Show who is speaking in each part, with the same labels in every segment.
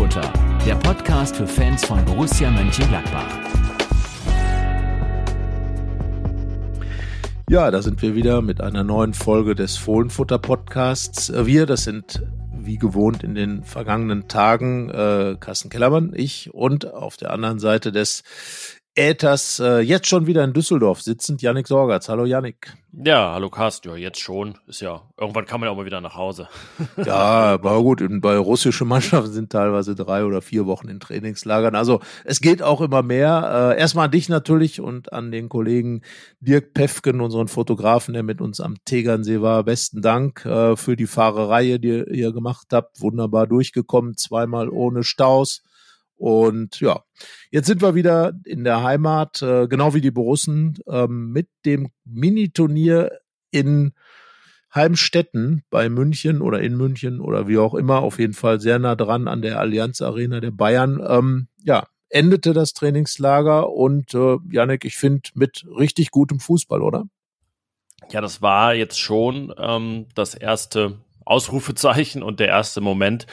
Speaker 1: Fohlenfutter, der Podcast für Fans von Borussia Mönchengladbach.
Speaker 2: Ja, da sind wir wieder mit einer neuen Folge des Fohlenfutter Podcasts. Wir, das sind wie gewohnt in den vergangenen Tagen äh, Carsten Kellermann, ich und auf der anderen Seite des Äthers äh, jetzt schon wieder in Düsseldorf sitzend, Yannick Sorgatz. Hallo Yannick.
Speaker 3: Ja, hallo Carsten, ja, jetzt schon. Ist ja, irgendwann kann man ja auch mal wieder nach Hause.
Speaker 2: ja, aber gut, bei russischen Mannschaften sind teilweise drei oder vier Wochen in Trainingslagern. Also es geht auch immer mehr. Äh, erstmal an dich natürlich und an den Kollegen Dirk Pefken, unseren Fotografen, der mit uns am Tegernsee war. Besten Dank äh, für die Fahrerei, die ihr gemacht habt. Wunderbar durchgekommen, zweimal ohne Staus. Und ja, jetzt sind wir wieder in der Heimat, äh, genau wie die Borussen, ähm, mit dem Mini-Turnier in Heimstetten bei München oder in München oder wie auch immer, auf jeden Fall sehr nah dran an der Allianz Arena der Bayern. Ähm, ja, endete das Trainingslager und äh, Janek, ich finde mit richtig gutem Fußball, oder?
Speaker 3: Ja, das war jetzt schon ähm, das erste Ausrufezeichen und der erste Moment,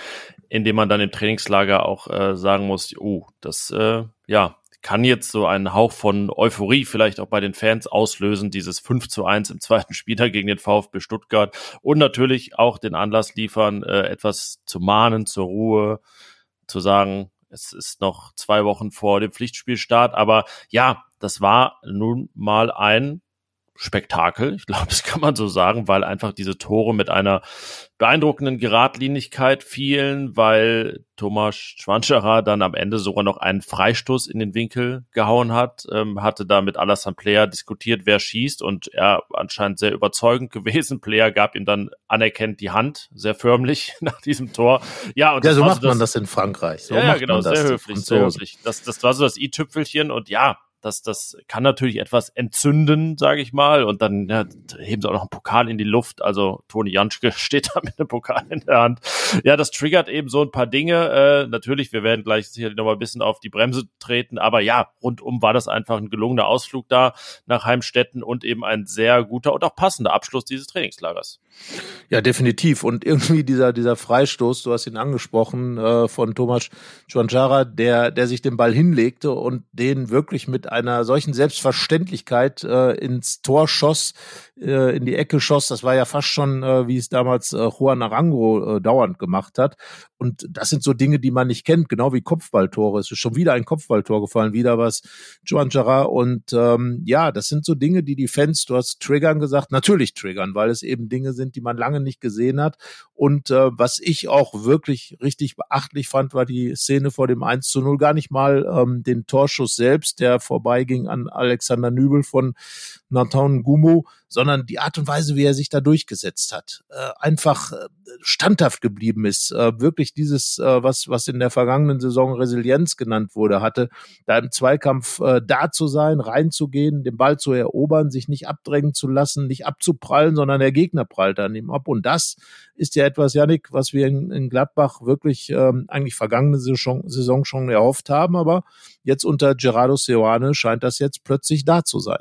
Speaker 3: in dem man dann im Trainingslager auch äh, sagen muss, oh, das äh, ja kann jetzt so einen Hauch von Euphorie vielleicht auch bei den Fans auslösen, dieses 5 zu 1 im zweiten Spieltag gegen den VfB Stuttgart und natürlich auch den Anlass liefern, äh, etwas zu mahnen, zur Ruhe, zu sagen, es ist noch zwei Wochen vor dem Pflichtspielstart, aber ja, das war nun mal ein Spektakel. Ich glaube, das kann man so sagen, weil einfach diese Tore mit einer beeindruckenden Geradlinigkeit fielen, weil Thomas Schwanscherer dann am Ende sogar noch einen Freistoß in den Winkel gehauen hat, ähm, hatte da mit Alassane Player diskutiert, wer schießt und er anscheinend sehr überzeugend gewesen. Player gab ihm dann anerkennt die Hand, sehr förmlich nach diesem Tor.
Speaker 2: Ja, und ja so macht so das, man das in Frankreich. So
Speaker 3: ja, ja genau, sehr höflich, sehr höflich. Das, das war so das i-Tüpfelchen und ja, das, das kann natürlich etwas entzünden, sage ich mal. Und dann ja, heben sie auch noch einen Pokal in die Luft. Also Toni Janschke steht da mit einem Pokal in der Hand. Ja, das triggert eben so ein paar Dinge. Äh, natürlich, wir werden gleich sicherlich noch mal ein bisschen auf die Bremse treten. Aber ja, rundum war das einfach ein gelungener Ausflug da nach Heimstetten und eben ein sehr guter und auch passender Abschluss dieses Trainingslagers.
Speaker 2: Ja, definitiv. Und irgendwie dieser, dieser Freistoß, du hast ihn angesprochen, äh, von Thomas Schwanchara, der, der sich den Ball hinlegte und den wirklich mit einer solchen Selbstverständlichkeit äh, ins Tor schoss, äh, in die Ecke schoss. Das war ja fast schon, äh, wie es damals äh, Juan Arango äh, dauernd gemacht hat. Und das sind so Dinge, die man nicht kennt, genau wie Kopfballtore. Es ist schon wieder ein Kopfballtor gefallen, wieder was Joan Gerard. Und ähm, ja, das sind so Dinge, die die Fans, du hast triggern gesagt, natürlich triggern, weil es eben Dinge sind, die man lange nicht gesehen hat. Und äh, was ich auch wirklich richtig beachtlich fand, war die Szene vor dem 1 zu 0. Gar nicht mal ähm, den Torschuss selbst, der vorbeiging an Alexander Nübel von Nathan Gumo, sondern die Art und Weise, wie er sich da durchgesetzt hat. Äh, einfach äh, standhaft geblieben ist. Äh, wirklich dieses, äh, was, was in der vergangenen Saison Resilienz genannt wurde, hatte, da im Zweikampf äh, da zu sein, reinzugehen, den Ball zu erobern, sich nicht abdrängen zu lassen, nicht abzuprallen, sondern der Gegner prallt an ihm ab. Und das ist ja etwas, Janik, was wir in, in Gladbach wirklich ähm, eigentlich vergangene Saison, Saison schon erhofft haben, aber jetzt unter Gerardo Seoane scheint das jetzt plötzlich da zu sein.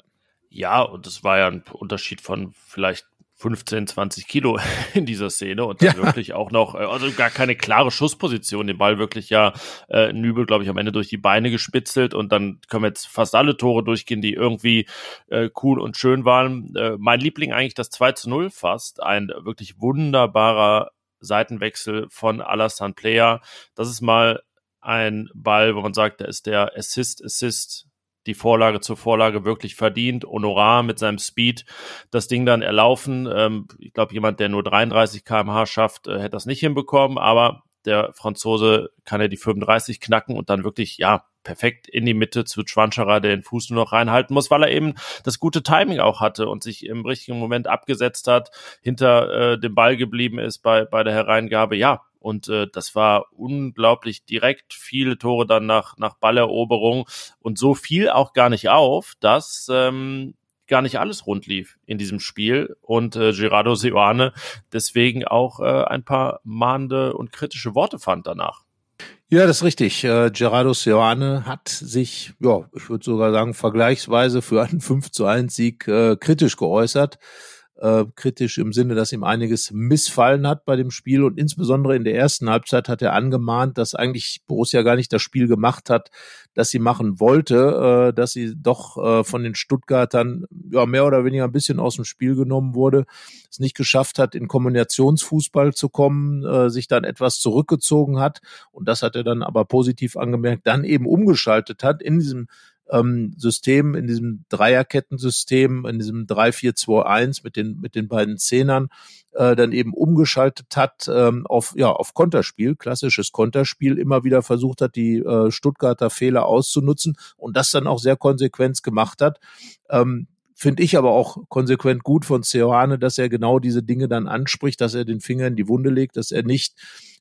Speaker 3: Ja, und das war ja ein Unterschied von vielleicht 15, 20 Kilo in dieser Szene und dann ja. wirklich auch noch, äh, also gar keine klare Schussposition, den Ball wirklich ja äh, Nübel, glaube ich, am Ende durch die Beine gespitzelt und dann können wir jetzt fast alle Tore durchgehen, die irgendwie äh, cool und schön waren. Äh, mein Liebling eigentlich das 2 zu 0 fast, ein wirklich wunderbarer Seitenwechsel von Alassane Player. Das ist mal ein Ball, wo man sagt, da ist der Assist, Assist die Vorlage zur Vorlage wirklich verdient. Honorar mit seinem Speed das Ding dann erlaufen. Ähm, ich glaube, jemand, der nur 33 kmh schafft, äh, hätte das nicht hinbekommen, aber der Franzose kann ja die 35 knacken und dann wirklich, ja, perfekt in die Mitte zu Schwanscherer, der den Fuß nur noch reinhalten muss, weil er eben das gute Timing auch hatte und sich im richtigen Moment abgesetzt hat, hinter äh, dem Ball geblieben ist bei, bei der Hereingabe. Ja, und äh, das war unglaublich direkt, viele Tore dann nach, nach Balleroberung und so fiel auch gar nicht auf, dass ähm, gar nicht alles rund lief in diesem Spiel und äh, Gerardo Seoane deswegen auch äh, ein paar mahnende und kritische Worte fand danach.
Speaker 2: Ja, das ist richtig. Äh, Gerardo Seoane hat sich, ja, ich würde sogar sagen, vergleichsweise für einen 5 zu 1 Sieg äh, kritisch geäußert äh, kritisch im Sinne, dass ihm einiges missfallen hat bei dem Spiel. Und insbesondere in der ersten Halbzeit hat er angemahnt, dass eigentlich Borussia gar nicht das Spiel gemacht hat, das sie machen wollte, äh, dass sie doch äh, von den Stuttgartern ja mehr oder weniger ein bisschen aus dem Spiel genommen wurde, es nicht geschafft hat, in Kombinationsfußball zu kommen, äh, sich dann etwas zurückgezogen hat. Und das hat er dann aber positiv angemerkt, dann eben umgeschaltet hat in diesem ähm, System, in diesem Dreierkettensystem, in diesem 3-4-2-1 mit den, mit den beiden Zehnern, äh, dann eben umgeschaltet hat ähm, auf, ja, auf Konterspiel, klassisches Konterspiel, immer wieder versucht hat, die äh, Stuttgarter Fehler auszunutzen und das dann auch sehr konsequent gemacht hat. Ähm, Finde ich aber auch konsequent gut von Ceoane, dass er genau diese Dinge dann anspricht, dass er den Finger in die Wunde legt, dass er nicht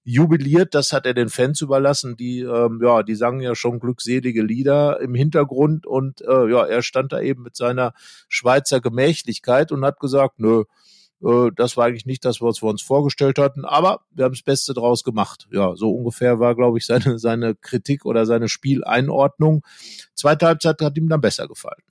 Speaker 2: jubiliert, das hat er den Fans überlassen, die ähm, ja, die sangen ja schon glückselige Lieder im Hintergrund und äh, ja, er stand da eben mit seiner Schweizer Gemächlichkeit und hat gesagt, nö, äh, das war eigentlich nicht das, was wir uns vorgestellt hatten, aber wir haben das Beste draus gemacht. Ja, so ungefähr war, glaube ich, seine, seine Kritik oder seine Spieleinordnung. Zweite Halbzeit hat ihm dann besser gefallen.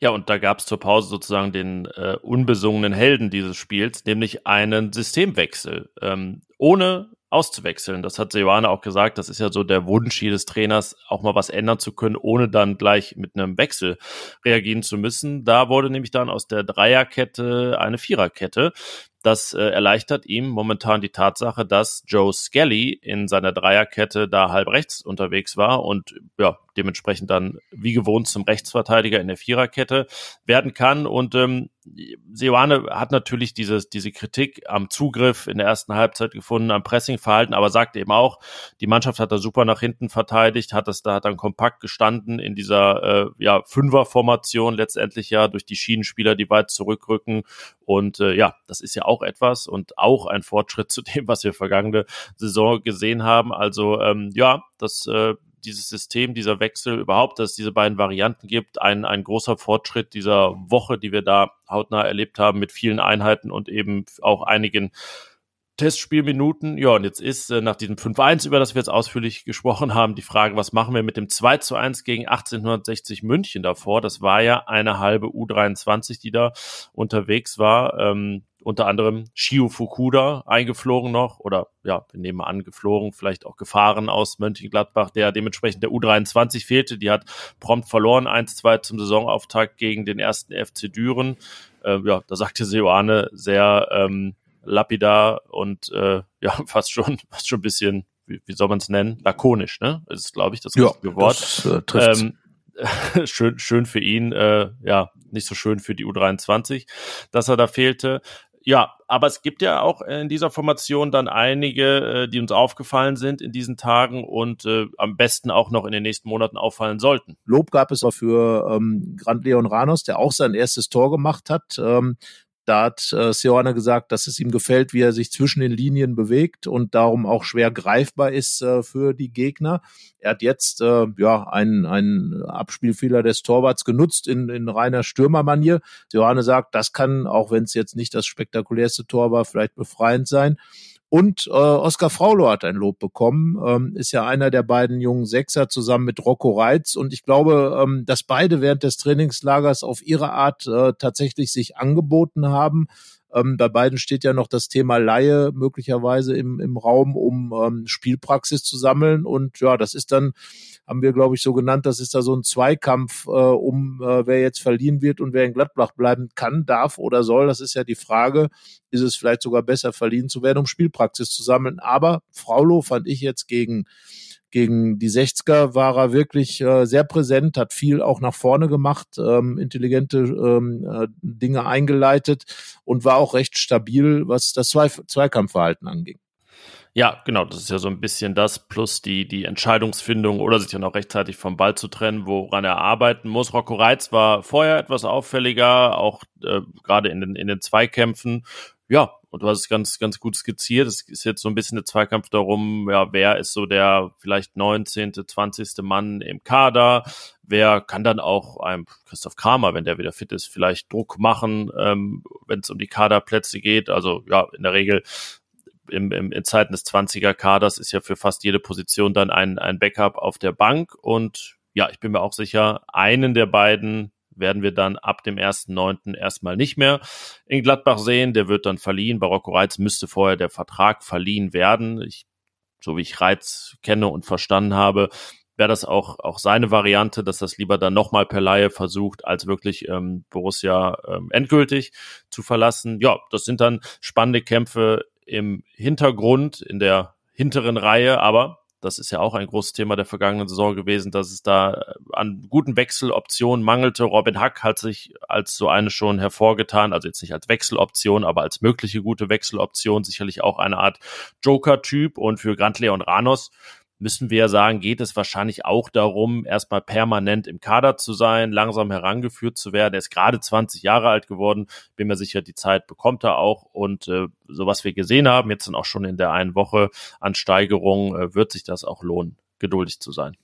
Speaker 3: Ja, und da gab es zur Pause sozusagen den äh, unbesungenen Helden dieses Spiels, nämlich einen Systemwechsel. Ähm, ohne auszuwechseln. Das hat Seoane auch gesagt. Das ist ja so der Wunsch jedes Trainers, auch mal was ändern zu können, ohne dann gleich mit einem Wechsel reagieren zu müssen. Da wurde nämlich dann aus der Dreierkette eine Viererkette. Das äh, erleichtert ihm momentan die Tatsache, dass Joe Skelly in seiner Dreierkette da halb rechts unterwegs war und ja, dementsprechend dann wie gewohnt zum Rechtsverteidiger in der Viererkette werden kann. Und ähm, Seoane hat natürlich dieses, diese Kritik am Zugriff in der ersten Halbzeit gefunden, am Pressingverhalten, aber sagt eben auch, die Mannschaft hat da super nach hinten verteidigt, hat das da hat dann kompakt gestanden in dieser äh, ja, Fünfer-Formation letztendlich ja durch die Schienenspieler, die weit zurückrücken. Und äh, ja, das ist ja auch etwas und auch ein Fortschritt zu dem, was wir vergangene Saison gesehen haben. Also ähm, ja, das äh, dieses System, dieser Wechsel überhaupt, dass es diese beiden Varianten gibt, ein, ein großer Fortschritt dieser Woche, die wir da hautnah erlebt haben mit vielen Einheiten und eben auch einigen Testspielminuten. Ja, und jetzt ist äh, nach diesem 5-1, über das wir jetzt ausführlich gesprochen haben, die Frage, was machen wir mit dem 2 1 gegen 1860 München davor? Das war ja eine halbe U23, die da unterwegs war. Ähm, unter anderem Shio Fukuda eingeflogen noch oder ja, wir nehmen an, geflogen, vielleicht auch gefahren aus Mönchengladbach, der dementsprechend der U23 fehlte. Die hat prompt verloren, 1-2 zum Saisonauftakt gegen den ersten FC Düren. Äh, ja, da sagte Seoane sehr ähm, lapidar und äh, ja, fast schon, fast schon ein bisschen, wie, wie soll man es nennen, lakonisch, ne? Das ist, glaube ich, das richtige ja, Wort. Das, äh, trifft's. ähm, schön, schön für ihn, äh, ja, nicht so schön für die U23, dass er da fehlte. Ja, aber es gibt ja auch in dieser Formation dann einige, äh, die uns aufgefallen sind in diesen Tagen und äh, am besten auch noch in den nächsten Monaten auffallen sollten.
Speaker 2: Lob gab es auch für ähm, Grant Leon Ranos, der auch sein erstes Tor gemacht hat. Ähm, da hat äh, Seoane gesagt, dass es ihm gefällt, wie er sich zwischen den Linien bewegt und darum auch schwer greifbar ist äh, für die Gegner. Er hat jetzt äh, ja einen, einen Abspielfehler des Torwarts genutzt in, in reiner Stürmermanier. Seoane sagt, das kann, auch wenn es jetzt nicht das spektakulärste Tor war, vielleicht befreiend sein. Und äh, Oskar Fraulo hat ein Lob bekommen, ähm, ist ja einer der beiden jungen Sechser zusammen mit Rocco Reitz. Und ich glaube, ähm, dass beide während des Trainingslagers auf ihre Art äh, tatsächlich sich angeboten haben. Ähm, bei beiden steht ja noch das Thema Laie möglicherweise im, im Raum, um ähm, Spielpraxis zu sammeln. Und ja, das ist dann, haben wir, glaube ich, so genannt, das ist da so ein Zweikampf, äh, um äh, wer jetzt verliehen wird und wer in Gladbach bleiben kann, darf oder soll. Das ist ja die Frage. Ist es vielleicht sogar besser, verliehen zu werden, um Spielpraxis zu sammeln? Aber Fraulo fand ich jetzt gegen gegen die 60er war er wirklich äh, sehr präsent, hat viel auch nach vorne gemacht, ähm, intelligente ähm, äh, Dinge eingeleitet und war auch recht stabil, was das Zwei Zweikampfverhalten anging.
Speaker 3: Ja, genau, das ist ja so ein bisschen das, plus die, die Entscheidungsfindung oder sich dann auch rechtzeitig vom Ball zu trennen, woran er arbeiten muss. Rocco Reitz war vorher etwas auffälliger, auch äh, gerade in den, in den Zweikämpfen. Ja, und du hast es ganz, ganz gut skizziert. Es ist jetzt so ein bisschen der Zweikampf darum, ja, wer ist so der vielleicht 19., 20. Mann im Kader? Wer kann dann auch einem Christoph Kramer, wenn der wieder fit ist, vielleicht Druck machen, ähm, wenn es um die Kaderplätze geht? Also ja, in der Regel im, im, in Zeiten des 20er Kaders ist ja für fast jede Position dann ein, ein Backup auf der Bank und ja, ich bin mir auch sicher, einen der beiden werden wir dann ab dem 1.9. erstmal nicht mehr in Gladbach sehen. Der wird dann verliehen. Bei Rocco Reitz müsste vorher der Vertrag verliehen werden. Ich, so wie ich Reitz kenne und verstanden habe, wäre das auch, auch seine Variante, dass das lieber dann nochmal per Laie versucht, als wirklich ähm, Borussia ähm, endgültig zu verlassen. Ja, das sind dann spannende Kämpfe im Hintergrund, in der hinteren Reihe, aber das ist ja auch ein großes Thema der vergangenen Saison gewesen, dass es da äh, an guten Wechseloptionen mangelte. Robin Hack hat sich als so eine schon hervorgetan, also jetzt nicht als Wechseloption, aber als mögliche gute Wechseloption, sicherlich auch eine Art Joker-Typ. Und für Grant Leon Ranos müssen wir ja sagen, geht es wahrscheinlich auch darum, erstmal permanent im Kader zu sein, langsam herangeführt zu werden. Er ist gerade 20 Jahre alt geworden, bin mir sicher, die Zeit bekommt er auch. Und äh, so was wir gesehen haben, jetzt dann auch schon in der einen Woche an Steigerung, äh, wird sich das auch lohnen, geduldig zu sein.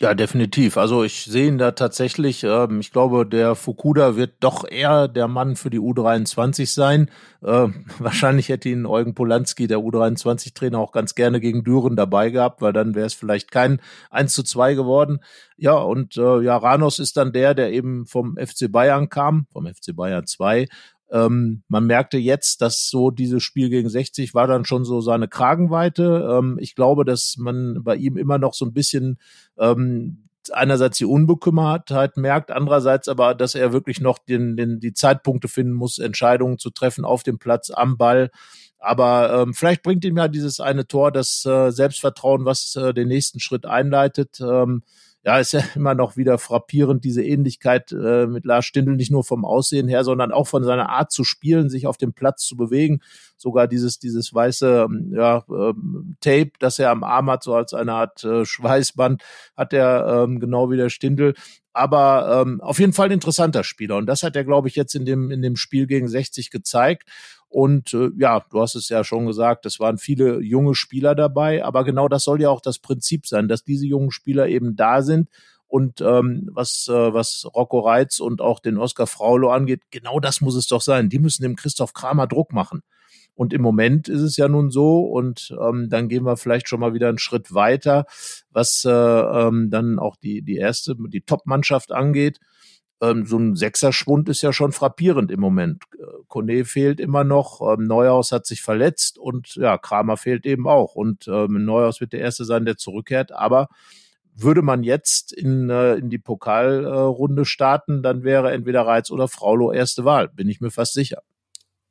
Speaker 2: Ja, definitiv. Also ich sehe ihn da tatsächlich. Ähm, ich glaube, der Fukuda wird doch eher der Mann für die U23 sein. Ähm, wahrscheinlich hätte ihn Eugen Polanski, der U23-Trainer, auch ganz gerne gegen Düren dabei gehabt, weil dann wäre es vielleicht kein 1 zu 2 geworden. Ja, und äh, ja, Ranos ist dann der, der eben vom FC Bayern kam, vom FC Bayern 2 ähm, man merkte jetzt, dass so dieses Spiel gegen 60 war dann schon so seine Kragenweite. Ähm, ich glaube, dass man bei ihm immer noch so ein bisschen ähm, einerseits die Unbekümmertheit merkt, andererseits aber, dass er wirklich noch den, den, die Zeitpunkte finden muss, Entscheidungen zu treffen auf dem Platz, am Ball. Aber ähm, vielleicht bringt ihm ja dieses eine Tor das äh, Selbstvertrauen, was äh, den nächsten Schritt einleitet. Ähm, ja, ist ja immer noch wieder frappierend, diese Ähnlichkeit äh, mit Lars Stindl, nicht nur vom Aussehen her, sondern auch von seiner Art zu spielen, sich auf dem Platz zu bewegen. Sogar dieses, dieses weiße ähm, ja, äh, Tape, das er am Arm hat, so als eine Art äh, Schweißband, hat er ähm, genau wie der Stindl aber ähm, auf jeden Fall ein interessanter Spieler. Und das hat er, glaube ich, jetzt in dem, in dem Spiel gegen 60 gezeigt. Und äh, ja, du hast es ja schon gesagt, es waren viele junge Spieler dabei, aber genau das soll ja auch das Prinzip sein, dass diese jungen Spieler eben da sind. Und ähm, was, äh, was Rocco Reitz und auch den Oskar Fraulo angeht, genau das muss es doch sein. Die müssen dem Christoph Kramer Druck machen. Und im Moment ist es ja nun so, und ähm, dann gehen wir vielleicht schon mal wieder einen Schritt weiter, was äh, ähm, dann auch die, die erste, die Top-Mannschaft angeht ähm, so ein Sechserschwund ist ja schon frappierend im Moment. Äh, Kone fehlt immer noch, ähm, Neuhaus hat sich verletzt und ja, Kramer fehlt eben auch. Und ähm, Neuhaus wird der Erste sein, der zurückkehrt. Aber würde man jetzt in, äh, in die Pokalrunde äh, starten, dann wäre entweder Reiz oder Fraulo erste Wahl, bin ich mir fast sicher.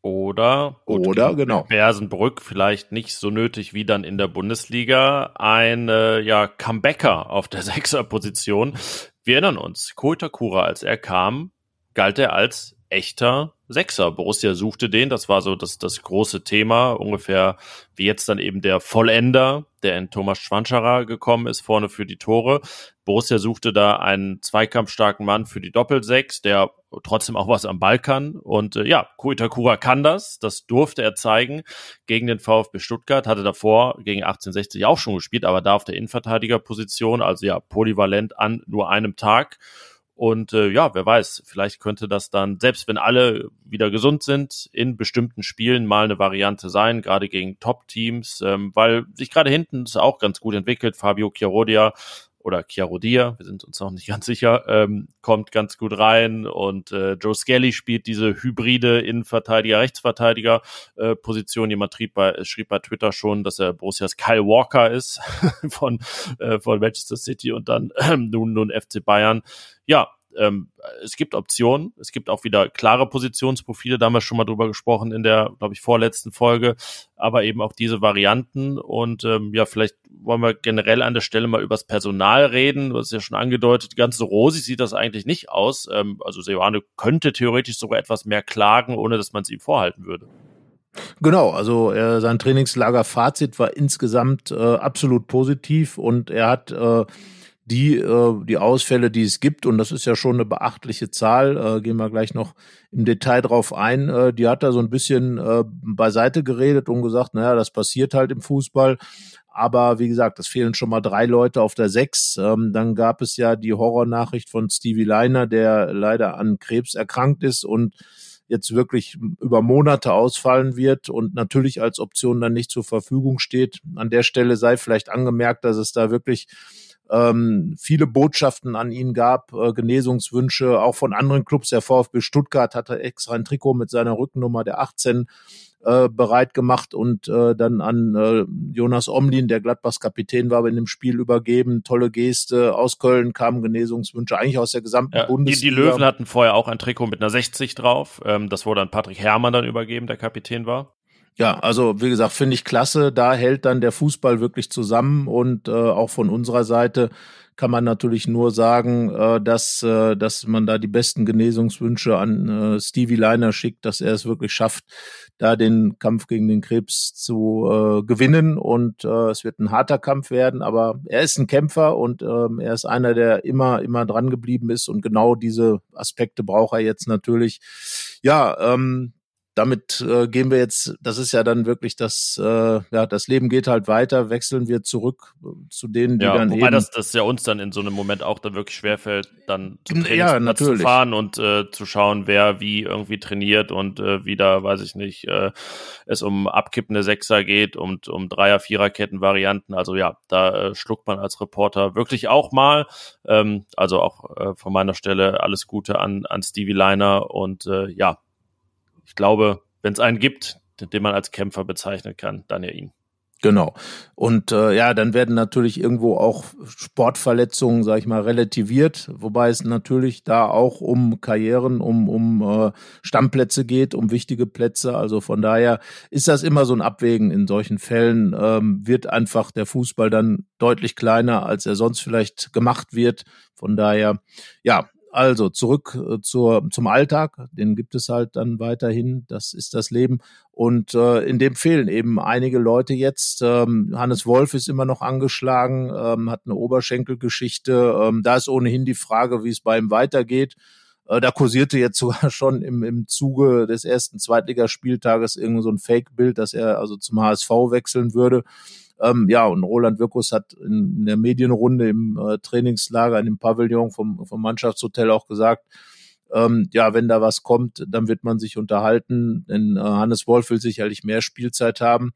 Speaker 3: Oder,
Speaker 2: gut, oder genau.
Speaker 3: Bersenbrück vielleicht nicht so nötig wie dann in der Bundesliga ein äh, ja, Comebacker auf der Sechserposition. Wir erinnern uns, Koitakura, als er kam, galt er als echter Sechser. Borussia suchte den, das war so das, das große Thema, ungefähr wie jetzt dann eben der Vollender, der in Thomas Schwanscherer gekommen ist, vorne für die Tore. Borussia suchte da einen zweikampfstarken Mann für die Doppelsechs, der trotzdem auch was am Ball kann. Und äh, ja, Kuitakura kann das. Das durfte er zeigen gegen den VfB Stuttgart. Hatte davor gegen 1860 auch schon gespielt, aber da auf der Innenverteidigerposition. Also ja, polyvalent an nur einem Tag. Und äh, ja, wer weiß, vielleicht könnte das dann, selbst wenn alle wieder gesund sind, in bestimmten Spielen mal eine Variante sein, gerade gegen Top-Teams, ähm, weil sich gerade hinten es auch ganz gut entwickelt. Fabio Chiarodia oder Chiarodia, wir sind uns noch nicht ganz sicher, ähm, kommt ganz gut rein und äh, Joe Skelly spielt diese hybride Innenverteidiger, Rechtsverteidiger äh, Position. Jemand schrieb bei, schrieb bei Twitter schon, dass er Borussias Kyle Walker ist von, äh, von Manchester City und dann äh, nun, nun FC Bayern. Ja, ähm, es gibt Optionen, es gibt auch wieder klare Positionsprofile, da haben wir schon mal drüber gesprochen in der, glaube ich, vorletzten Folge, aber eben auch diese Varianten. Und ähm, ja, vielleicht wollen wir generell an der Stelle mal übers Personal reden, du hast ja schon angedeutet, ganz so rosig sieht das eigentlich nicht aus, ähm, also Seoane könnte theoretisch sogar etwas mehr klagen, ohne dass man es ihm vorhalten würde.
Speaker 2: Genau, also äh, sein Trainingslager-Fazit war insgesamt äh, absolut positiv. Und er hat äh, die, äh, die Ausfälle, die es gibt, und das ist ja schon eine beachtliche Zahl, äh, gehen wir gleich noch im Detail drauf ein, äh, die hat er so ein bisschen äh, beiseite geredet und gesagt, naja, das passiert halt im Fußball. Aber wie gesagt, es fehlen schon mal drei Leute auf der Sechs. Ähm, dann gab es ja die Horrornachricht von Stevie Leiner, der leider an Krebs erkrankt ist und jetzt wirklich über Monate ausfallen wird und natürlich als Option dann nicht zur Verfügung steht. An der Stelle sei vielleicht angemerkt, dass es da wirklich ähm, viele Botschaften an ihn gab, äh, Genesungswünsche, auch von anderen Clubs. Der VfB Stuttgart hatte extra ein Trikot mit seiner Rückennummer der 18 äh, bereit gemacht und äh, dann an äh, Jonas Omlin, der Gladbachs Kapitän war, in dem Spiel übergeben. Tolle Geste. Aus Köln kamen Genesungswünsche, eigentlich aus der gesamten ja, Bundesliga.
Speaker 3: Die, die, Löwen hatten vorher auch ein Trikot mit einer 60 drauf. Ähm, das wurde an Patrick Herrmann dann übergeben, der Kapitän war.
Speaker 2: Ja, also wie gesagt, finde ich klasse. Da hält dann der Fußball wirklich zusammen und äh, auch von unserer Seite kann man natürlich nur sagen, äh, dass, äh, dass man da die besten Genesungswünsche an äh, Stevie Leiner schickt, dass er es wirklich schafft, da den Kampf gegen den Krebs zu äh, gewinnen. Und äh, es wird ein harter Kampf werden, aber er ist ein Kämpfer und ähm, er ist einer, der immer, immer dran geblieben ist. Und genau diese Aspekte braucht er jetzt natürlich. Ja, ähm, damit äh, gehen wir jetzt, das ist ja dann wirklich das, äh, ja, das Leben geht halt weiter, wechseln wir zurück äh, zu denen, die
Speaker 3: ja,
Speaker 2: dann
Speaker 3: wobei
Speaker 2: eben.
Speaker 3: Das, das ja uns dann in so einem Moment auch dann wirklich schwerfällt, dann zum Trainingsplatz ja, zu fahren und äh, zu schauen, wer wie irgendwie trainiert und äh, wie da, weiß ich nicht, äh, es um abkippende Sechser geht und um Dreier-, Viererketten-Varianten. Also ja, da äh, schluckt man als Reporter wirklich auch mal. Ähm, also auch äh, von meiner Stelle alles Gute an, an Stevie Liner und äh, ja, ich glaube, wenn es einen gibt, den man als Kämpfer bezeichnen kann, dann ja ihn.
Speaker 2: Genau. Und äh, ja, dann werden natürlich irgendwo auch Sportverletzungen, sag ich mal, relativiert, wobei es natürlich da auch um Karrieren, um, um äh, Stammplätze geht, um wichtige Plätze. Also von daher ist das immer so ein Abwägen in solchen Fällen. Ähm, wird einfach der Fußball dann deutlich kleiner, als er sonst vielleicht gemacht wird. Von daher, ja, also zurück äh, zur, zum Alltag, den gibt es halt dann weiterhin, das ist das Leben. Und äh, in dem fehlen eben einige Leute jetzt. Ähm, Hannes Wolf ist immer noch angeschlagen, ähm, hat eine Oberschenkelgeschichte. Ähm, da ist ohnehin die Frage, wie es bei ihm weitergeht. Äh, da kursierte jetzt sogar schon im, im Zuge des ersten Zweitligaspieltages irgend so ein Fake-Bild, dass er also zum HSV wechseln würde. Ähm, ja, und Roland Wirkus hat in, in der Medienrunde im äh, Trainingslager in dem Pavillon vom, vom Mannschaftshotel auch gesagt, ähm, ja, wenn da was kommt, dann wird man sich unterhalten, denn äh, Hannes Wolf will sicherlich mehr Spielzeit haben.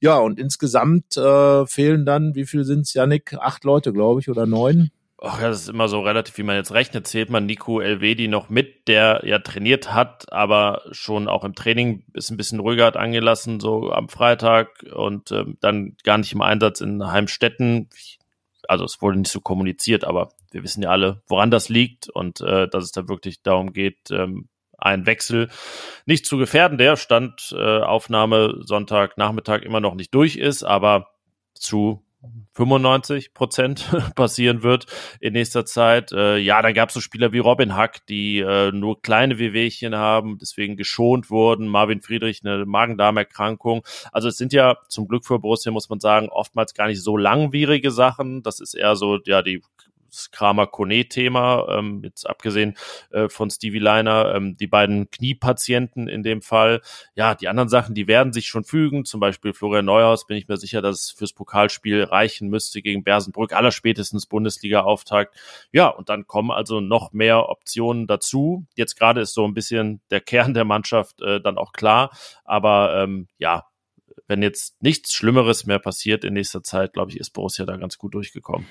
Speaker 2: Ja, und insgesamt äh, fehlen dann, wie viel sind's, Yannick? Acht Leute, glaube ich, oder neun?
Speaker 3: Ach das ist immer so relativ, wie man jetzt rechnet. Zählt man Nico Elvedi noch mit, der ja trainiert hat, aber schon auch im Training ist ein bisschen ruhiger hat angelassen, so am Freitag und ähm, dann gar nicht im Einsatz in Heimstetten. Also es wurde nicht so kommuniziert, aber wir wissen ja alle, woran das liegt und äh, dass es da wirklich darum geht, ähm, einen Wechsel nicht zu gefährden. Der Stand äh, Aufnahme Sonntagnachmittag immer noch nicht durch ist, aber zu 95 Prozent passieren wird in nächster Zeit. Äh, ja, dann gab es so Spieler wie Robin Hack, die äh, nur kleine Wehwehchen haben, deswegen geschont wurden. Marvin Friedrich eine Magen-Darm-Erkrankung. Also es sind ja zum Glück für Borussia, muss man sagen, oftmals gar nicht so langwierige Sachen. Das ist eher so, ja, die das Kramer-Kone-Thema, ähm, jetzt abgesehen äh, von Stevie Liner, ähm, die beiden Kniepatienten in dem Fall. Ja, die anderen Sachen, die werden sich schon fügen, zum Beispiel Florian Neuhaus, bin ich mir sicher, dass es fürs Pokalspiel reichen müsste gegen Bersenbrück, aller spätestens Bundesliga-Auftakt. Ja, und dann kommen also noch mehr Optionen dazu. Jetzt gerade ist so ein bisschen der Kern der Mannschaft äh, dann auch klar, aber ähm, ja, wenn jetzt nichts Schlimmeres mehr passiert in nächster Zeit, glaube ich, ist Borussia da ganz gut durchgekommen.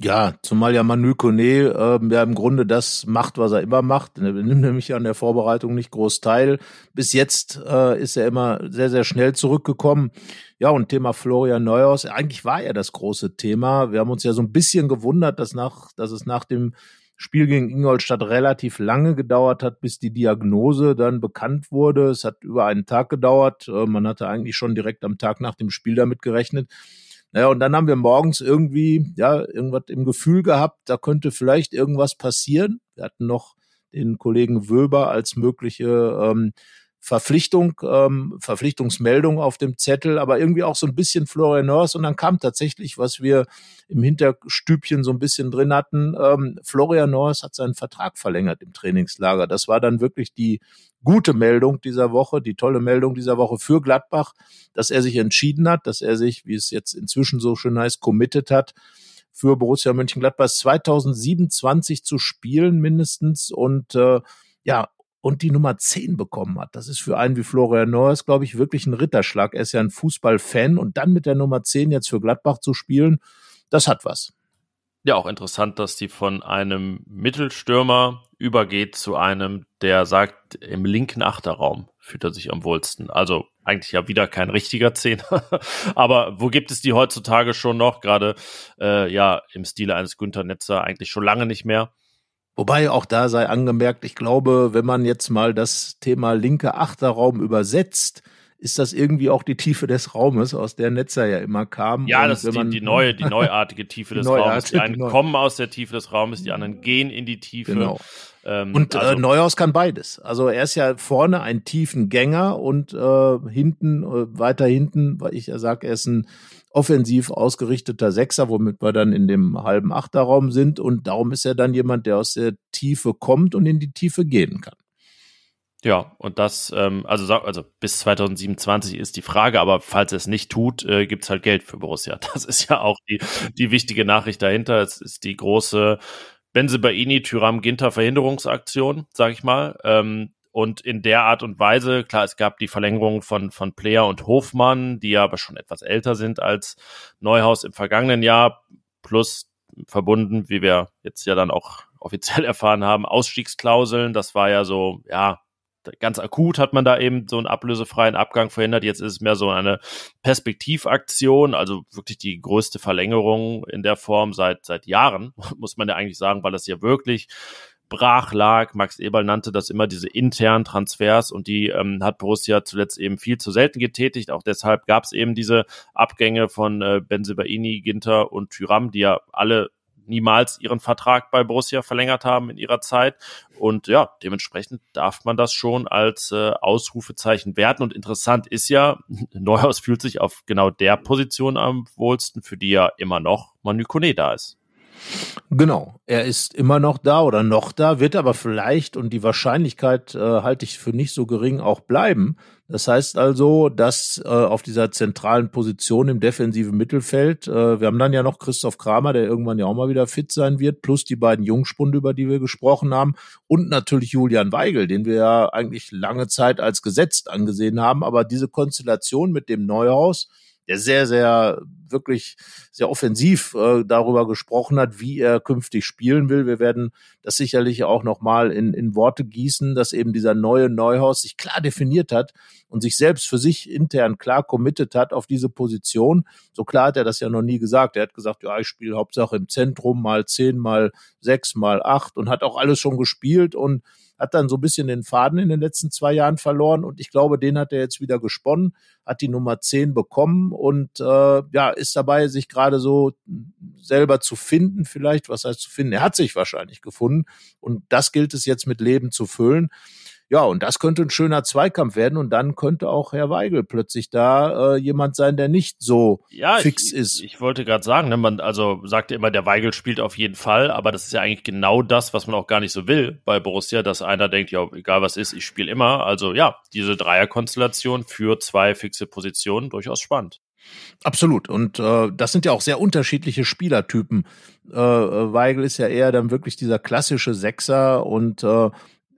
Speaker 2: Ja, zumal ja Manu Kone äh, ja im Grunde das macht, was er immer macht. Er nimmt nämlich an der Vorbereitung nicht groß teil. Bis jetzt äh, ist er immer sehr, sehr schnell zurückgekommen. Ja, und Thema Florian Neuhaus, eigentlich war er das große Thema. Wir haben uns ja so ein bisschen gewundert, dass, nach, dass es nach dem Spiel gegen Ingolstadt relativ lange gedauert hat, bis die Diagnose dann bekannt wurde. Es hat über einen Tag gedauert. Äh, man hatte eigentlich schon direkt am Tag nach dem Spiel damit gerechnet. Naja, und dann haben wir morgens irgendwie, ja, irgendwas im Gefühl gehabt, da könnte vielleicht irgendwas passieren. Wir hatten noch den Kollegen Wöber als mögliche ähm, Verpflichtung, ähm, Verpflichtungsmeldung auf dem Zettel, aber irgendwie auch so ein bisschen Florian Nörs und dann kam tatsächlich, was wir im Hinterstübchen so ein bisschen drin hatten, ähm, Florian Nörs hat seinen Vertrag verlängert im Trainingslager. Das war dann wirklich die gute Meldung dieser Woche, die tolle Meldung dieser Woche für Gladbach, dass er sich entschieden hat, dass er sich, wie es jetzt inzwischen so schön heißt, committed hat, für Borussia Mönchengladbach 2027 zu spielen mindestens und äh, ja, und die Nummer 10 bekommen hat. Das ist für einen wie Florian Neuers, glaube ich, wirklich ein Ritterschlag. Er ist ja ein Fußballfan und dann mit der Nummer 10 jetzt für Gladbach zu spielen, das hat was.
Speaker 3: Ja, auch interessant, dass die von einem Mittelstürmer übergeht zu einem, der sagt, im linken Achterraum fühlt er sich am wohlsten. Also eigentlich ja wieder kein richtiger Zehner. Aber wo gibt es die heutzutage schon noch? Gerade äh, ja im Stile eines Günther Netzer eigentlich schon lange nicht mehr.
Speaker 2: Wobei auch da sei angemerkt, ich glaube, wenn man jetzt mal das Thema linke Achterraum übersetzt, ist das irgendwie auch die Tiefe des Raumes, aus der Netzer ja immer kam.
Speaker 3: Ja, das ist die, die, neue, die neuartige Tiefe des neuartige, Raumes. Die einen die kommen aus der Tiefe des Raumes, die anderen gehen in die Tiefe.
Speaker 2: Genau. Ähm, und äh, also, äh, Neuhaus kann beides. Also er ist ja vorne ein tiefen Gänger und äh, hinten, äh, weiter hinten, weil ich ja sage, er ist ein offensiv ausgerichteter Sechser, womit wir dann in dem halben Achterraum sind. Und darum ist er dann jemand, der aus der Tiefe kommt und in die Tiefe gehen kann.
Speaker 3: Ja, und das, ähm, also, also bis 2027 ist die Frage, aber falls er es nicht tut, äh, gibt's halt Geld für Borussia. Das ist ja auch die, die wichtige Nachricht dahinter. Es ist die große Benzebaini Tyram Ginter Verhinderungsaktion, sag ich mal. Ähm, und in der Art und Weise, klar, es gab die Verlängerung von, von Player und Hofmann, die aber schon etwas älter sind als Neuhaus im vergangenen Jahr, plus verbunden, wie wir jetzt ja dann auch offiziell erfahren haben, Ausstiegsklauseln. Das war ja so, ja, ganz akut hat man da eben so einen ablösefreien Abgang verhindert. Jetzt ist es mehr so eine Perspektivaktion, also wirklich die größte Verlängerung in der Form seit, seit Jahren, muss man ja eigentlich sagen, weil das ja wirklich brach lag. Max Eberl nannte das immer diese internen Transfers und die ähm, hat Borussia zuletzt eben viel zu selten getätigt. Auch deshalb gab es eben diese Abgänge von äh, Benzebaini, Ginter und Tyram, die ja alle niemals ihren Vertrag bei Borussia verlängert haben in ihrer Zeit. Und ja, dementsprechend darf man das schon als äh, Ausrufezeichen werten. Und interessant ist ja, Neuhaus fühlt sich auf genau der Position am wohlsten, für die ja immer noch Manu Kone da ist.
Speaker 2: Genau, er ist immer noch da oder noch da, wird aber vielleicht und die Wahrscheinlichkeit äh, halte ich für nicht so gering auch bleiben. Das heißt also, dass äh, auf dieser zentralen Position im defensiven Mittelfeld, äh, wir haben dann ja noch Christoph Kramer, der irgendwann ja auch mal wieder fit sein wird, plus die beiden Jungspunde, über die wir gesprochen haben, und natürlich Julian Weigel, den wir ja eigentlich lange Zeit als gesetzt angesehen haben. Aber diese Konstellation mit dem Neuhaus, der sehr, sehr wirklich sehr offensiv äh, darüber gesprochen hat, wie er künftig spielen will. Wir werden das sicherlich auch nochmal in, in Worte gießen, dass eben dieser neue Neuhaus sich klar definiert hat und sich selbst für sich intern klar committed hat auf diese Position. So klar hat er das ja noch nie gesagt. Er hat gesagt, ja, ich spiele Hauptsache im Zentrum mal zehn, mal sechs, mal acht und hat auch alles schon gespielt und hat dann so ein bisschen den Faden in den letzten zwei Jahren verloren und ich glaube, den hat er jetzt wieder gesponnen, hat die Nummer 10 bekommen und äh, ja, ist dabei, sich gerade so selber zu finden, vielleicht, was heißt zu finden? Er hat sich wahrscheinlich gefunden und das gilt es jetzt mit Leben zu füllen. Ja, und das könnte ein schöner Zweikampf werden und dann könnte auch Herr Weigel plötzlich da äh, jemand sein, der nicht so ja, fix
Speaker 3: ich,
Speaker 2: ist.
Speaker 3: Ich wollte gerade sagen, ne, man also sagte immer, der Weigel spielt auf jeden Fall, aber das ist ja eigentlich genau das, was man auch gar nicht so will bei Borussia, dass einer denkt, ja, egal was ist, ich spiele immer. Also ja, diese Dreierkonstellation für zwei fixe Positionen durchaus spannend.
Speaker 2: Absolut. Und äh, das sind ja auch sehr unterschiedliche Spielertypen. Äh, äh Weigel ist ja eher dann wirklich dieser klassische Sechser und äh,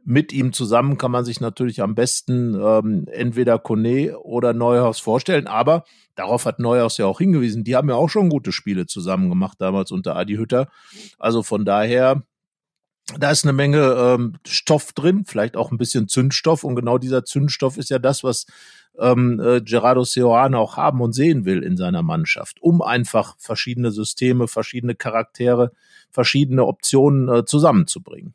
Speaker 2: mit ihm zusammen kann man sich natürlich am besten ähm, entweder Kone oder Neuhaus vorstellen, aber darauf hat Neuhaus ja auch hingewiesen. Die haben ja auch schon gute Spiele zusammen gemacht damals unter Adi Hütter. Also von daher, da ist eine Menge ähm, Stoff drin, vielleicht auch ein bisschen Zündstoff und genau dieser Zündstoff ist ja das, was ähm, äh, Gerardo Seoane auch haben und sehen will in seiner Mannschaft, um einfach verschiedene Systeme, verschiedene Charaktere, verschiedene Optionen äh, zusammenzubringen.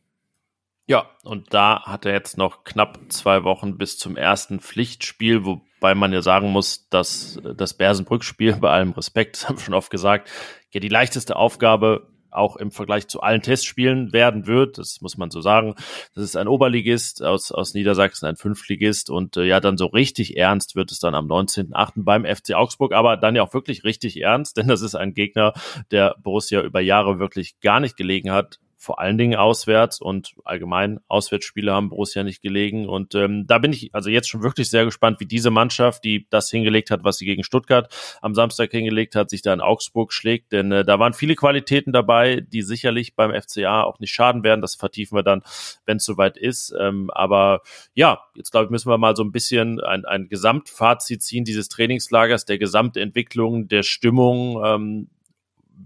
Speaker 3: Ja, und da hat er jetzt noch knapp zwei Wochen bis zum ersten Pflichtspiel, wobei man ja sagen muss, dass das Bersenbrück-Spiel, bei allem Respekt, das haben wir schon oft gesagt, ja die leichteste Aufgabe auch im Vergleich zu allen Testspielen werden wird. Das muss man so sagen. Das ist ein Oberligist aus, aus Niedersachsen, ein Fünftligist und äh, ja, dann so richtig ernst wird es dann am 19.8. beim FC Augsburg, aber dann ja auch wirklich richtig ernst, denn das ist ein Gegner, der Borussia über Jahre wirklich gar nicht gelegen hat vor allen Dingen auswärts und allgemein Auswärtsspiele haben Borussia nicht gelegen. Und ähm, da bin ich also jetzt schon wirklich sehr gespannt, wie diese Mannschaft, die das hingelegt hat, was sie gegen Stuttgart am Samstag hingelegt hat, sich da in Augsburg schlägt. Denn äh, da waren viele Qualitäten dabei, die sicherlich beim FCA auch nicht schaden werden. Das vertiefen wir dann, wenn es soweit ist. Ähm, aber ja, jetzt glaube ich, müssen wir mal so ein bisschen ein, ein Gesamtfazit ziehen dieses Trainingslagers, der Gesamtentwicklung, der Stimmung. Ähm,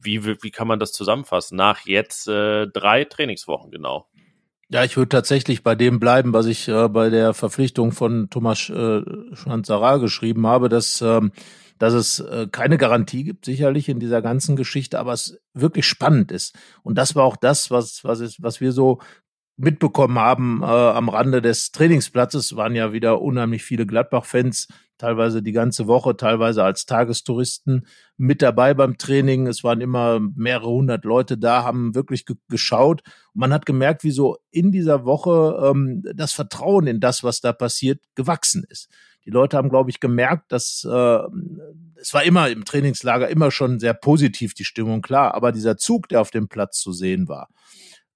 Speaker 3: wie, wie kann man das zusammenfassen? Nach jetzt äh, drei Trainingswochen genau.
Speaker 2: Ja, ich würde tatsächlich bei dem bleiben, was ich äh, bei der Verpflichtung von Thomas äh, Schanzara geschrieben habe, dass, ähm, dass es äh, keine Garantie gibt, sicherlich in dieser ganzen Geschichte, aber es wirklich spannend ist. Und das war auch das, was, was, ist, was wir so mitbekommen haben äh, am Rande des Trainingsplatzes, waren ja wieder unheimlich viele Gladbach-Fans, teilweise die ganze Woche, teilweise als Tagestouristen mit dabei beim Training. Es waren immer mehrere hundert Leute da, haben wirklich ge geschaut. Und man hat gemerkt, wie so in dieser Woche ähm, das Vertrauen in das, was da passiert, gewachsen ist. Die Leute haben, glaube ich, gemerkt, dass äh, es war immer im Trainingslager immer schon sehr positiv die Stimmung, klar, aber dieser Zug, der auf dem Platz zu sehen war,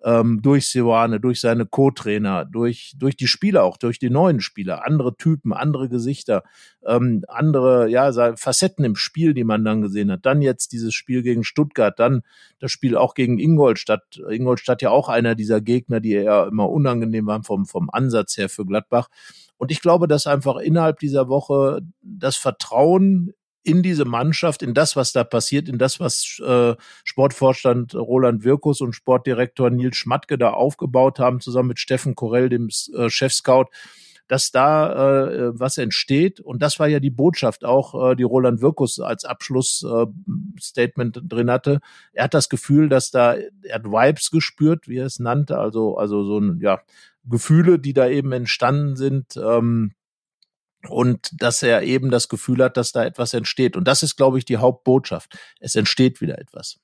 Speaker 2: ähm, durch Seoane, durch seine Co-Trainer, durch, durch die Spieler auch, durch die neuen Spieler, andere Typen, andere Gesichter, ähm, andere ja, Facetten im Spiel, die man dann gesehen hat. Dann jetzt dieses Spiel gegen Stuttgart, dann das Spiel auch gegen Ingolstadt. Ingolstadt ja auch einer dieser Gegner, die ja immer unangenehm waren vom, vom Ansatz her für Gladbach. Und ich glaube, dass einfach innerhalb dieser Woche das Vertrauen in diese Mannschaft, in das, was da passiert, in das, was äh, Sportvorstand Roland Wirkus und Sportdirektor Nils Schmatke da aufgebaut haben, zusammen mit Steffen Korell, dem äh, Chef-Scout, dass da äh, was entsteht. Und das war ja die Botschaft auch, äh, die Roland Wirkus als Abschlussstatement äh, drin hatte. Er hat das Gefühl, dass da, er hat Vibes gespürt, wie er es nannte, also, also so ein, ja, Gefühle, die da eben entstanden sind, ähm, und dass er eben das Gefühl hat, dass da etwas entsteht. Und das ist, glaube ich, die Hauptbotschaft. Es entsteht wieder etwas.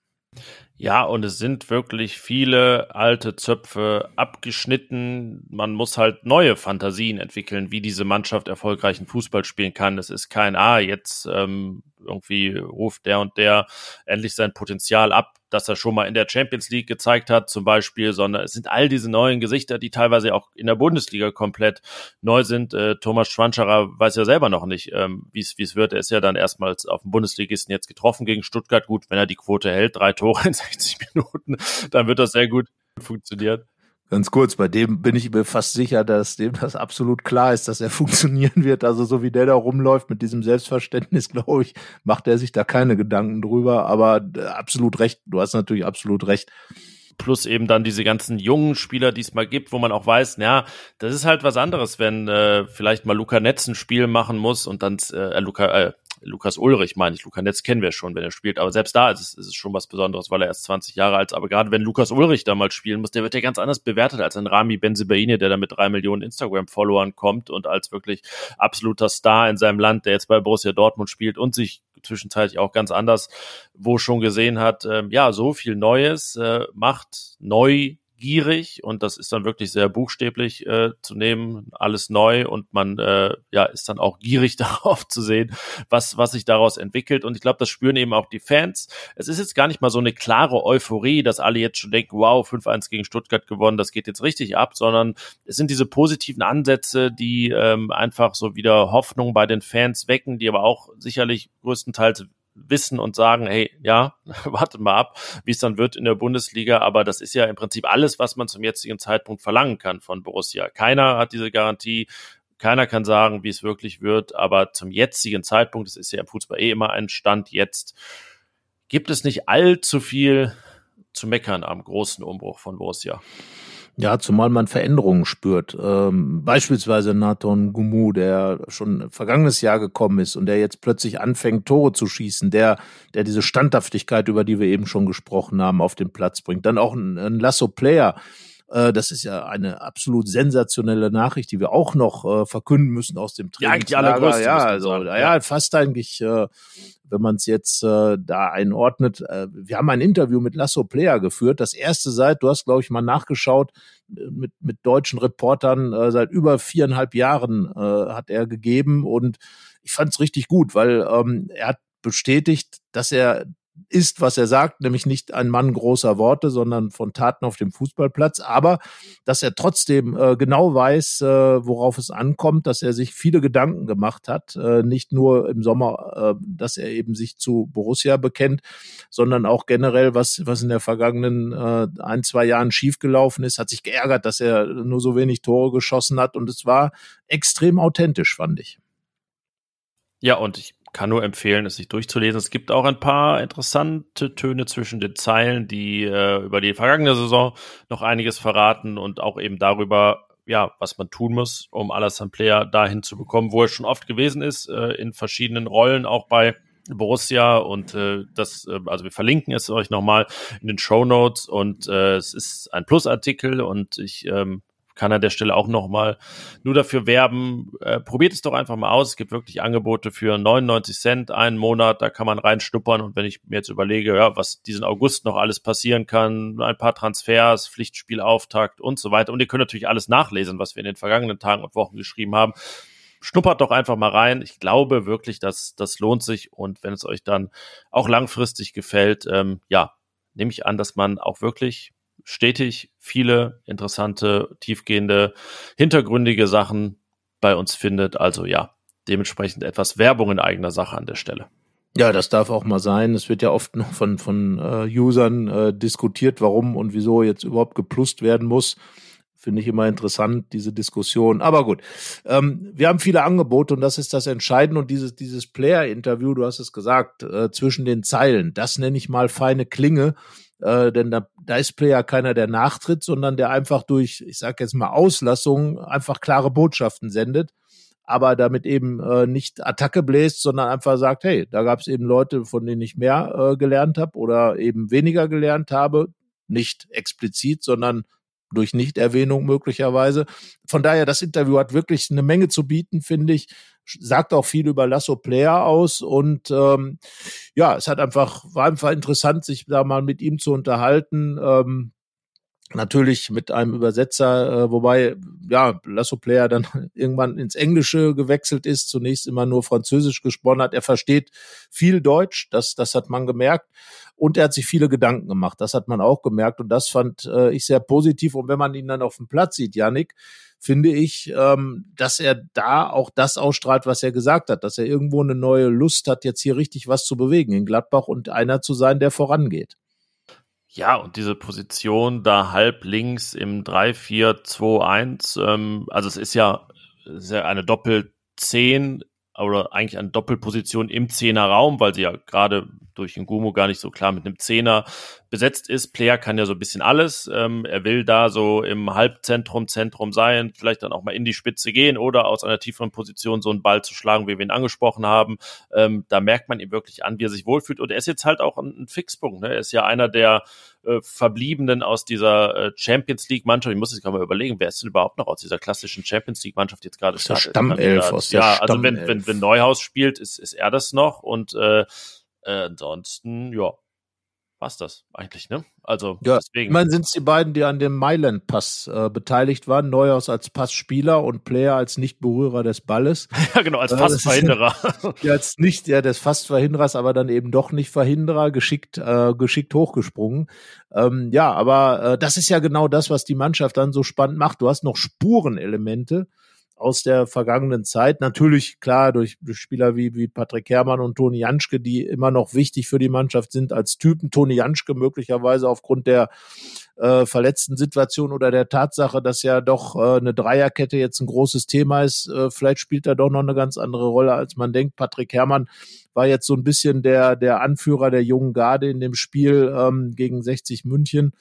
Speaker 3: Ja, und es sind wirklich viele alte Zöpfe abgeschnitten. Man muss halt neue Fantasien entwickeln, wie diese Mannschaft erfolgreichen Fußball spielen kann. Es ist kein, ah, jetzt ähm, irgendwie ruft der und der endlich sein Potenzial ab, das er schon mal in der Champions League gezeigt hat, zum Beispiel, sondern es sind all diese neuen Gesichter, die teilweise auch in der Bundesliga komplett neu sind. Äh, Thomas Schwanscherer weiß ja selber noch nicht, ähm, wie es wird. Er ist ja dann erstmals auf dem Bundesligisten jetzt getroffen gegen Stuttgart. Gut, wenn er die Quote hält, drei Tore in 60 Minuten, dann wird das sehr gut funktionieren.
Speaker 2: Ganz kurz, bei dem bin ich mir fast sicher, dass dem das absolut klar ist, dass er funktionieren wird. Also so wie der da rumläuft mit diesem Selbstverständnis, glaube ich, macht er sich da keine Gedanken drüber. Aber äh, absolut recht, du hast natürlich absolut recht
Speaker 3: plus eben dann diese ganzen jungen Spieler, die es mal gibt, wo man auch weiß, ja, das ist halt was anderes, wenn äh, vielleicht mal Luca Netz ein Spiel machen muss und dann äh, Luca, äh, Lukas Ulrich, meine ich. Luca Netz kennen wir schon, wenn er spielt. Aber selbst da ist es, ist es schon was Besonderes, weil er erst 20 Jahre alt ist. Aber gerade wenn Lukas Ulrich da mal spielen muss, der wird ja ganz anders bewertet als ein Rami Benzebaini, der da mit drei Millionen Instagram-Followern kommt und als wirklich absoluter Star in seinem Land, der jetzt bei Borussia Dortmund spielt und sich zwischenzeitlich auch ganz anders, wo schon gesehen hat, äh, ja, so viel Neues äh, macht neu gierig und das ist dann wirklich sehr buchstäblich äh, zu nehmen, alles neu und man äh, ja ist dann auch gierig darauf zu sehen, was was sich daraus entwickelt und ich glaube, das spüren eben auch die Fans. Es ist jetzt gar nicht mal so eine klare Euphorie, dass alle jetzt schon denken, wow, 5-1 gegen Stuttgart gewonnen, das geht jetzt richtig ab, sondern es sind diese positiven Ansätze, die ähm, einfach so wieder Hoffnung bei den Fans wecken, die aber auch sicherlich größtenteils wissen und sagen, hey, ja, wartet mal ab, wie es dann wird in der Bundesliga. Aber das ist ja im Prinzip alles, was man zum jetzigen Zeitpunkt verlangen kann von Borussia. Keiner hat diese Garantie. Keiner kann sagen, wie es wirklich wird. Aber zum jetzigen Zeitpunkt, es ist ja im Fußball eh immer ein Stand jetzt, gibt es nicht allzu viel zu meckern am großen Umbruch von Borussia.
Speaker 2: Ja, zumal man Veränderungen spürt. Ähm, beispielsweise Nathan Gumu, der schon vergangenes Jahr gekommen ist und der jetzt plötzlich anfängt, Tore zu schießen, der, der diese Standhaftigkeit, über die wir eben schon gesprochen haben, auf den Platz bringt. Dann auch ein, ein Lasso Player, das ist ja eine absolut sensationelle Nachricht, die wir auch noch äh, verkünden müssen aus dem Training. Ja,
Speaker 3: eigentlich.
Speaker 2: Ja, also, ja, fast eigentlich, äh, wenn man es jetzt äh, da einordnet. Äh, wir haben ein Interview mit Lasso Player geführt, das erste seit, du hast, glaube ich, mal nachgeschaut, äh, mit, mit deutschen Reportern äh, seit über viereinhalb Jahren äh, hat er gegeben und ich fand es richtig gut, weil ähm, er hat bestätigt, dass er ist, was er sagt, nämlich nicht ein Mann großer Worte, sondern von Taten auf dem Fußballplatz, aber dass er trotzdem äh, genau weiß, äh, worauf es ankommt, dass er sich viele Gedanken gemacht hat, äh, nicht nur im Sommer, äh, dass er eben sich zu Borussia bekennt, sondern auch generell, was, was in der vergangenen äh, ein, zwei Jahren schiefgelaufen ist, hat sich geärgert, dass er nur so wenig Tore geschossen hat und es war extrem authentisch, fand ich.
Speaker 3: Ja, und ich kann nur empfehlen, es sich durchzulesen. Es gibt auch ein paar interessante Töne zwischen den Zeilen, die äh, über die vergangene Saison noch einiges verraten und auch eben darüber, ja, was man tun muss, um Alassane Player dahin zu bekommen, wo er schon oft gewesen ist, äh, in verschiedenen Rollen, auch bei Borussia und äh, das, äh, also wir verlinken es euch nochmal in den Show Notes und äh, es ist ein Plusartikel und ich ähm, kann an der Stelle auch nochmal nur dafür werben, äh, probiert es doch einfach mal aus. Es gibt wirklich Angebote für 99 Cent einen Monat, da kann man reinschnuppern und wenn ich mir jetzt überlege, ja, was diesen August noch alles passieren kann, ein paar Transfers, Pflichtspielauftakt und so weiter und ihr könnt natürlich alles nachlesen, was wir in den vergangenen Tagen und Wochen geschrieben haben. Schnuppert doch einfach mal rein. Ich glaube wirklich, dass das lohnt sich und wenn es euch dann auch langfristig gefällt, ähm, ja, nehme ich an, dass man auch wirklich stetig viele interessante, tiefgehende, hintergründige Sachen bei uns findet. Also ja, dementsprechend etwas Werbung in eigener Sache an der Stelle.
Speaker 2: Ja, das darf auch mal sein. Es wird ja oft noch von, von äh, Usern äh, diskutiert, warum und wieso jetzt überhaupt geplust werden muss. Finde ich immer interessant, diese Diskussion. Aber gut, ähm, wir haben viele Angebote und das ist das Entscheidende. Und dieses, dieses Player-Interview, du hast es gesagt, äh, zwischen den Zeilen, das nenne ich mal feine Klinge äh, denn da, da ist Player keiner, der nachtritt, sondern der einfach durch, ich sage jetzt mal Auslassung, einfach klare Botschaften sendet, aber damit eben äh, nicht Attacke bläst, sondern einfach sagt, hey, da gab es eben Leute, von denen ich mehr äh, gelernt habe oder eben weniger gelernt habe, nicht explizit, sondern durch Nichterwähnung möglicherweise. Von daher, das Interview hat wirklich eine Menge zu bieten, finde ich. Sagt auch viel über Lasso Player aus und ähm, ja, es hat einfach, war einfach interessant, sich da mal mit ihm zu unterhalten. Ähm, natürlich mit einem Übersetzer, äh, wobei ja Lasso Player dann irgendwann ins Englische gewechselt ist, zunächst immer nur Französisch gesprochen hat. Er versteht viel Deutsch, das das hat man gemerkt und er hat sich viele Gedanken gemacht, das hat man auch gemerkt und das fand äh, ich sehr positiv und wenn man ihn dann auf dem Platz sieht, Janik, finde ich, ähm, dass er da auch das ausstrahlt, was er gesagt hat, dass er irgendwo eine neue Lust hat, jetzt hier richtig was zu bewegen in Gladbach und einer zu sein, der vorangeht.
Speaker 3: Ja, und diese Position da halb links im 3-4-2-1, ähm, also es ist ja, ist ja eine Doppel-10 oder eigentlich eine Doppelposition im Zehnerraum, weil sie ja gerade durch Ngumu gar nicht so klar mit einem Zehner besetzt ist. Player kann ja so ein bisschen alles. Ähm, er will da so im Halbzentrum, Zentrum sein, vielleicht dann auch mal in die Spitze gehen oder aus einer tieferen Position so einen Ball zu schlagen, wie wir ihn angesprochen haben. Ähm, da merkt man ihm wirklich an, wie er sich wohlfühlt. Und er ist jetzt halt auch ein, ein Fixpunkt. Ne? Er ist ja einer der äh, Verbliebenen aus dieser äh, Champions League Mannschaft. Ich muss jetzt gerade mal überlegen, wer ist denn überhaupt noch aus dieser klassischen Champions League Mannschaft jetzt gerade?
Speaker 2: Der Stammelf
Speaker 3: aus der Ja, also wenn, wenn, wenn Neuhaus spielt, ist, ist er das noch und äh, äh, ansonsten, ja, war's das eigentlich, ne? Also
Speaker 2: ja, deswegen. Ich meine, sind es die beiden, die an dem Mailand-Pass äh, beteiligt waren, Neuhaus als Passspieler und Player als Nichtberührer des Balles.
Speaker 3: ja, genau, als Fassverhinderer.
Speaker 2: ja, als nicht ja des Fastverhinderers, aber dann eben doch nicht Verhinderer, geschickt, äh, geschickt hochgesprungen. Ähm, ja, aber äh, das ist ja genau das, was die Mannschaft dann so spannend macht. Du hast noch Spurenelemente aus der vergangenen Zeit. Natürlich, klar, durch, Spieler wie, wie Patrick Herrmann und Toni Janschke, die immer noch wichtig für die Mannschaft sind als Typen. Toni Janschke möglicherweise aufgrund der äh, verletzten Situation oder der Tatsache, dass ja doch äh, eine Dreierkette jetzt ein großes Thema ist. Äh, vielleicht spielt er doch noch eine ganz andere Rolle, als man denkt. Patrick Herrmann war jetzt so ein bisschen der, der Anführer der jungen Garde in dem Spiel ähm, gegen 60 München.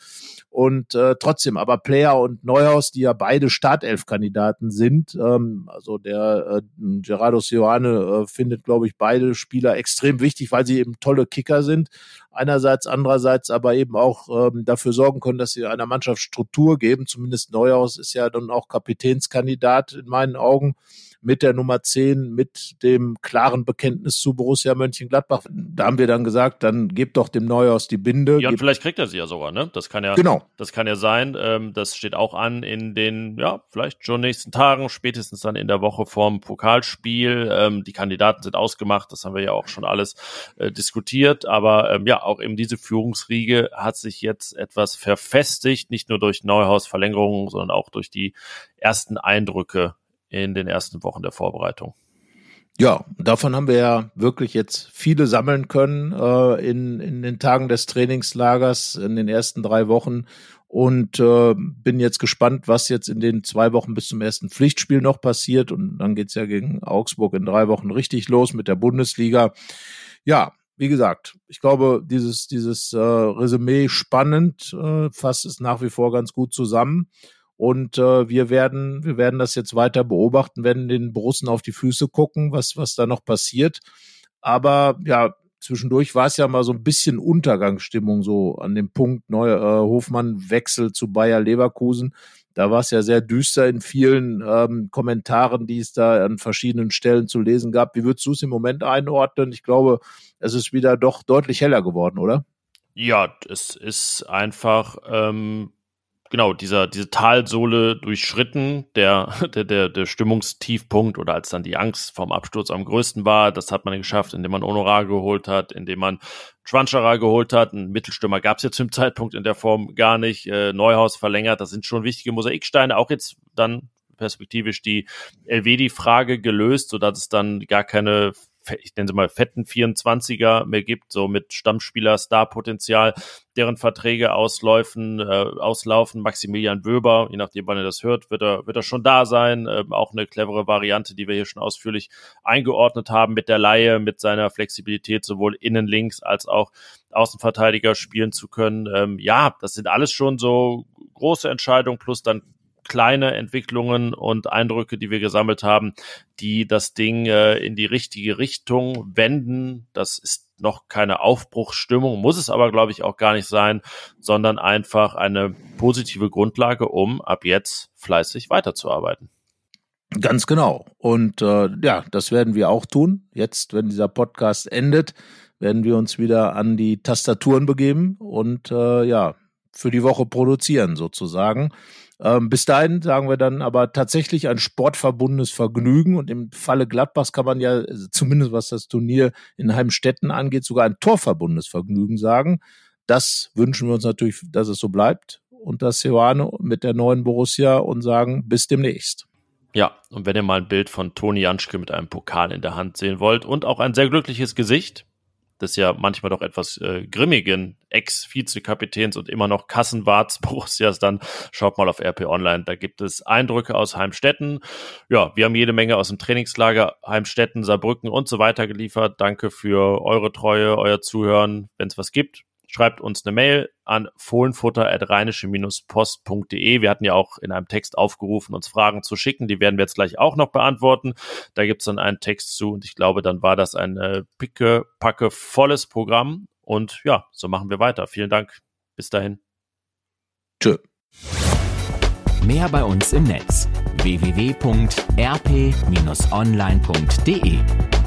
Speaker 2: Und äh, trotzdem, aber Player und Neuhaus, die ja beide Startelf-Kandidaten sind, ähm, also der äh, Gerardo Sioane äh, findet, glaube ich, beide Spieler extrem wichtig, weil sie eben tolle Kicker sind. Einerseits, andererseits aber eben auch ähm, dafür sorgen können, dass sie einer Mannschaft Struktur geben. Zumindest Neuhaus ist ja dann auch Kapitänskandidat in meinen Augen mit der Nummer 10, mit dem klaren Bekenntnis zu Borussia Mönchengladbach. Da haben wir dann gesagt, dann gebt doch dem Neuhaus die Binde.
Speaker 3: Ja, und vielleicht kriegt er sie ja sogar, ne? Das kann ja, genau. das kann ja sein. Ähm, das steht auch an in den, ja, vielleicht schon nächsten Tagen, spätestens dann in der Woche vorm Pokalspiel. Ähm, die Kandidaten sind ausgemacht, das haben wir ja auch schon alles äh, diskutiert. Aber ähm, ja, auch eben diese Führungsriege hat sich jetzt etwas verfestigt, nicht nur durch Neuhaus Verlängerungen, sondern auch durch die ersten Eindrücke in den ersten Wochen der Vorbereitung.
Speaker 2: Ja, davon haben wir ja wirklich jetzt viele sammeln können äh, in, in den Tagen des Trainingslagers in den ersten drei Wochen und äh, bin jetzt gespannt, was jetzt in den zwei Wochen bis zum ersten Pflichtspiel noch passiert. Und dann geht's ja gegen Augsburg in drei Wochen richtig los mit der Bundesliga. Ja, wie gesagt, ich glaube, dieses, dieses äh, Resümee spannend, äh, fasst es nach wie vor ganz gut zusammen. Und äh, wir werden, wir werden das jetzt weiter beobachten, werden den Borussen auf die Füße gucken, was, was da noch passiert. Aber ja, zwischendurch war es ja mal so ein bisschen Untergangsstimmung, so an dem Punkt Neu, äh, Hofmann Wechsel zu Bayer Leverkusen. Da war es ja sehr düster in vielen ähm, Kommentaren, die es da an verschiedenen Stellen zu lesen gab. Wie würdest du es im Moment einordnen? Ich glaube, es ist wieder doch deutlich heller geworden, oder?
Speaker 3: Ja, es ist einfach ähm, genau, dieser, diese Talsohle durchschritten, der, der, der, der Stimmungstiefpunkt oder als dann die Angst vom Absturz am größten war, das hat man geschafft, indem man Honorar geholt hat, indem man Schwanscherer geholt hat. Ein Mittelstürmer gab es jetzt zum Zeitpunkt in der Form gar nicht. Äh, Neuhaus verlängert, das sind schon wichtige Mosaiksteine. Auch jetzt dann perspektivisch die Elvedi-Frage gelöst, sodass es dann gar keine ich nenne sie mal fetten 24er mehr gibt, so mit Stammspieler Star-Potenzial, deren Verträge ausläufen, äh, auslaufen. Maximilian Wöber, je nachdem, wann ihr das hört, wird er, wird er schon da sein. Äh, auch eine clevere Variante, die wir hier schon ausführlich eingeordnet haben mit der Laie, mit seiner Flexibilität, sowohl innen links als auch Außenverteidiger spielen zu können. Ähm, ja, das sind alles schon so große Entscheidungen, plus dann kleine Entwicklungen und Eindrücke, die wir gesammelt haben, die das Ding äh, in die richtige Richtung wenden. Das ist noch keine Aufbruchsstimmung, muss es aber, glaube ich, auch gar nicht sein, sondern einfach eine positive Grundlage, um ab jetzt fleißig weiterzuarbeiten.
Speaker 2: Ganz genau. Und äh, ja, das werden wir auch tun. Jetzt, wenn dieser Podcast endet, werden wir uns wieder an die Tastaturen begeben und äh, ja, für die Woche produzieren sozusagen. Ähm, bis dahin sagen wir dann aber tatsächlich ein sportverbundenes Vergnügen und im Falle Gladbachs kann man ja äh, zumindest was das Turnier in Heimstetten angeht sogar ein torverbundenes Vergnügen sagen. Das wünschen wir uns natürlich, dass es so bleibt und das Johanne mit der neuen Borussia und sagen bis demnächst.
Speaker 3: Ja, und wenn ihr mal ein Bild von Toni Janschke mit einem Pokal in der Hand sehen wollt und auch ein sehr glückliches Gesicht, des ja manchmal doch etwas äh, grimmigen Ex-Vizekapitäns und immer noch Kassenwarts Borussias, dann schaut mal auf RP Online. Da gibt es Eindrücke aus Heimstetten. Ja, wir haben jede Menge aus dem Trainingslager Heimstetten, Saarbrücken und so weiter geliefert. Danke für eure Treue, euer Zuhören. Wenn es was gibt, schreibt uns eine Mail an fohlenfutter.rheinische-post.de. Wir hatten ja auch in einem Text aufgerufen, uns Fragen zu schicken. Die werden wir jetzt gleich auch noch beantworten. Da gibt es dann einen Text zu und ich glaube, dann war das ein äh, picke, packe, volles Programm. Und ja, so machen wir weiter. Vielen Dank. Bis dahin.
Speaker 1: Tschö. Mehr bei uns im Netz www.rp-online.de